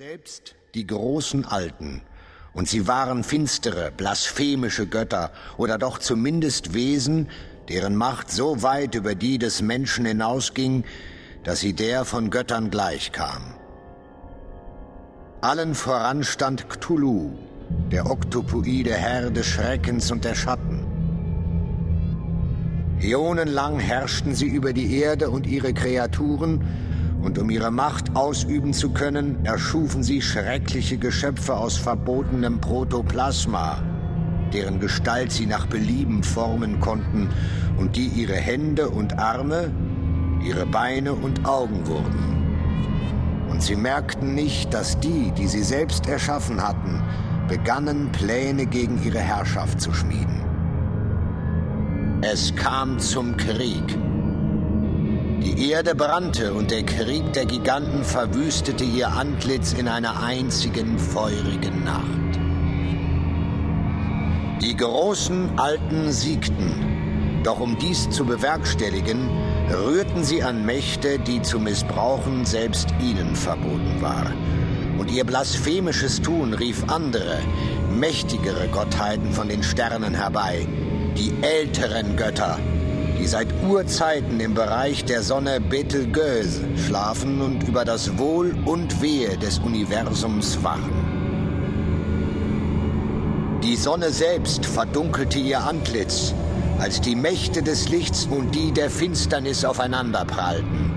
Selbst die großen Alten, und sie waren finstere, blasphemische Götter oder doch zumindest Wesen, deren Macht so weit über die des Menschen hinausging, dass sie der von Göttern gleichkam. Allen voran stand Cthulhu, der oktopoide Herr des Schreckens und der Schatten. Äonenlang herrschten sie über die Erde und ihre Kreaturen, und um ihre Macht ausüben zu können, erschufen sie schreckliche Geschöpfe aus verbotenem Protoplasma, deren Gestalt sie nach Belieben formen konnten und die ihre Hände und Arme, ihre Beine und Augen wurden. Und sie merkten nicht, dass die, die sie selbst erschaffen hatten, begannen Pläne gegen ihre Herrschaft zu schmieden. Es kam zum Krieg. Die Erde brannte und der Krieg der Giganten verwüstete ihr Antlitz in einer einzigen feurigen Nacht. Die großen Alten siegten, doch um dies zu bewerkstelligen, rührten sie an Mächte, die zu missbrauchen selbst ihnen verboten war. Und ihr blasphemisches Tun rief andere, mächtigere Gottheiten von den Sternen herbei, die älteren Götter, die seit Urzeiten im Bereich der Sonne Betelgeuse schlafen und über das Wohl und Wehe des Universums wachen. Die Sonne selbst verdunkelte ihr Antlitz, als die Mächte des Lichts und die der Finsternis aufeinanderprallten.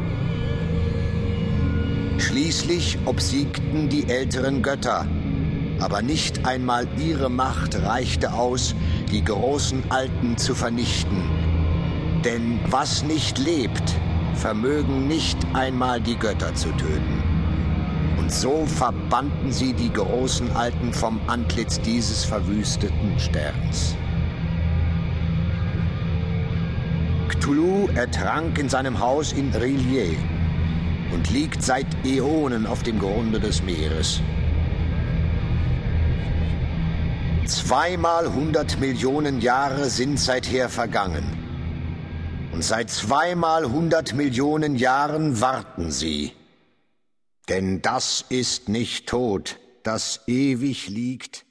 Schließlich obsiegten die älteren Götter, aber nicht einmal ihre Macht reichte aus, die großen Alten zu vernichten denn was nicht lebt, vermögen nicht einmal die Götter zu töten. Und so verbannten sie die großen Alten vom Antlitz dieses verwüsteten Sterns. Cthulhu ertrank in seinem Haus in Rillier und liegt seit Äonen auf dem Grunde des Meeres. Zweimal hundert Millionen Jahre sind seither vergangen. Und seit zweimal hundert Millionen Jahren warten sie. Denn das ist nicht tot, das ewig liegt